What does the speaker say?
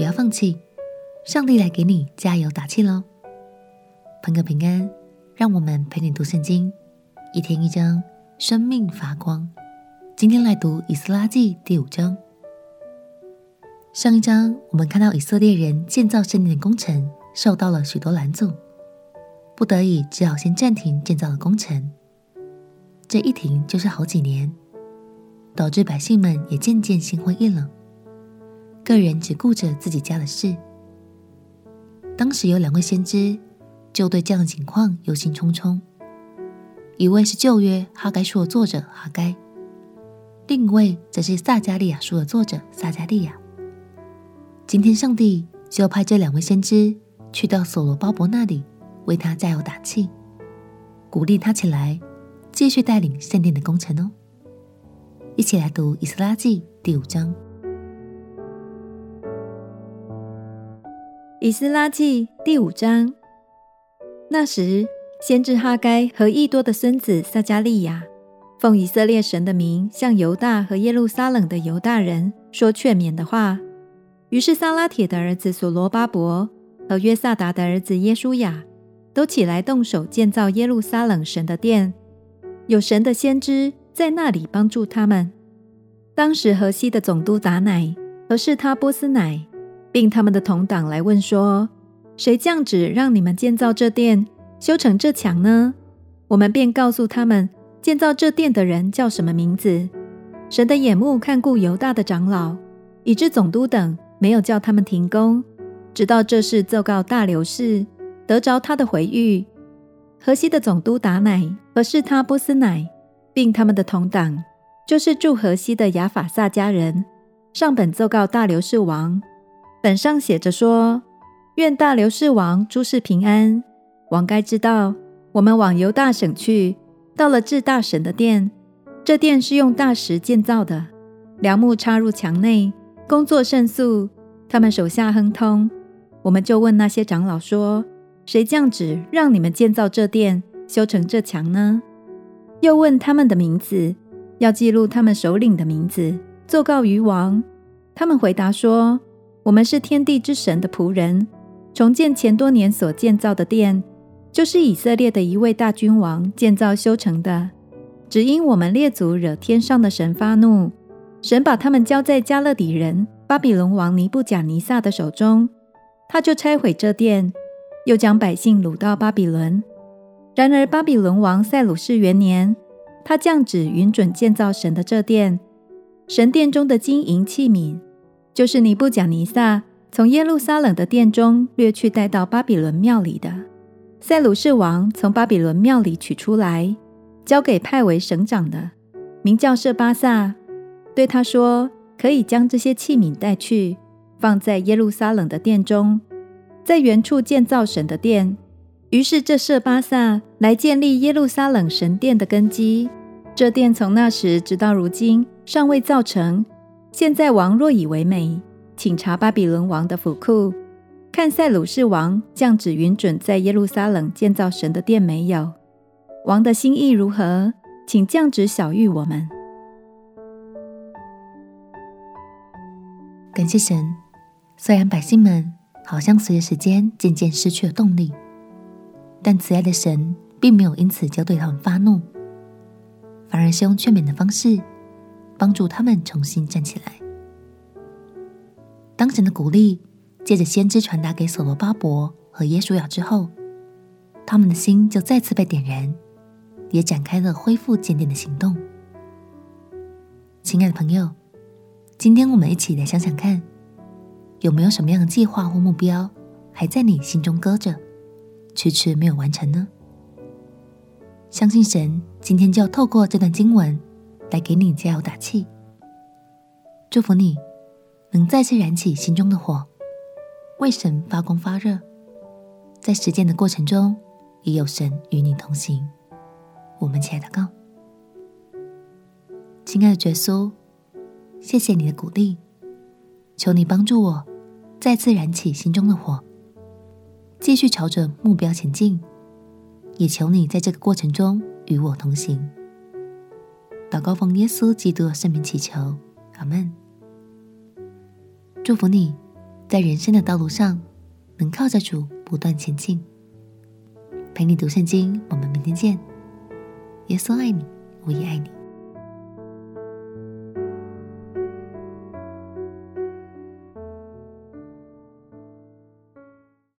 不要放弃，上帝来给你加油打气喽！朋友平安，让我们陪你读圣经，一天一章，生命发光。今天来读以斯拉记第五章。上一章我们看到以色列人建造圣殿的工程受到了许多拦阻，不得已只好先暂停建造的工程。这一停就是好几年，导致百姓们也渐渐心灰意冷，个人只顾着自己家的事。当时有两位先知就对这样的情况忧心忡忡，一位是旧约哈该书的作者哈该，另一位则是撒迦利亚书的作者撒迦利亚。今天上帝就派这两位先知去到所罗巴伯那里，为他加油打气，鼓励他起来。继续带领圣殿的工程哦！一起来读《以斯拉记》第五章。《以斯拉记》第五章。那时，先知哈该和异多的孙子撒迦利亚，奉以色列神的名，向犹大和耶路撒冷的犹大人说劝勉的话。于是，撒拉铁的儿子所罗巴伯和约萨达的儿子耶稣雅，都起来动手建造耶路撒冷神的殿。有神的先知在那里帮助他们。当时河西的总督达乃和示他波斯乃，并他们的同党来问说：“谁降旨让你们建造这殿、修成这墙呢？”我们便告诉他们，建造这殿的人叫什么名字。神的眼目看顾犹大的长老，以致总督等没有叫他们停工，直到这事奏告大流士，得着他的回谕。河西的总督达乃和是他波斯乃，并他们的同党，就是住河西的亚法萨家人，上本奏告大流士王。本上写着说：愿大流士王诸事平安。王该知道，我们往犹大省去，到了至大神的殿。这殿是用大石建造的，梁木插入墙内，工作甚速。他们手下亨通。我们就问那些长老说。谁降旨让你们建造这殿、修成这墙呢？又问他们的名字，要记录他们首领的名字，奏告于王。他们回答说：“我们是天地之神的仆人，重建前多年所建造的殿，就是以色列的一位大君王建造修成的。只因我们列祖惹天上的神发怒，神把他们交在迦勒底人巴比伦王尼布甲尼撒的手中，他就拆毁这殿。”又将百姓掳到巴比伦。然而巴比伦王塞鲁士元年，他降旨允准建造神的这殿。神殿中的金银器皿，就是尼布甲尼撒从耶路撒冷的殿中掠去带到巴比伦庙里的。塞鲁士王从巴比伦庙里取出来，交给派为省长的，名叫设巴萨，对他说：“可以将这些器皿带去，放在耶路撒冷的殿中。”在原处建造神的殿，于是这设巴萨来建立耶路撒冷神殿的根基。这殿从那时直到如今尚未造成。现在王若以为美，请查巴比伦王的府库，看塞鲁士王降旨允准在耶路撒冷建造神的殿没有？王的心意如何？请降旨晓諭我们。感谢神，虽然百姓们。好像随着时间渐渐失去了动力，但慈爱的神并没有因此就对他们发怒，反而是用劝勉的方式帮助他们重新站起来。当神的鼓励借着先知传达给所罗巴伯和耶书亚之后，他们的心就再次被点燃，也展开了恢复建殿的行动。亲爱的朋友，今天我们一起来想想看。有没有什么样的计划或目标还在你心中搁着，迟迟没有完成呢？相信神今天就要透过这段经文来给你加油打气，祝福你能再次燃起心中的火，为神发光发热，在实践的过程中也有神与你同行。我们起来祷告，亲爱的耶稣，谢谢你的鼓励，求你帮助我。再次燃起心中的火，继续朝着目标前进。也求你在这个过程中与我同行。祷告奉耶稣基督的圣名祈求，阿门。祝福你，在人生的道路上能靠着主不断前进。陪你读圣经，我们明天见。耶稣爱你，我也爱你。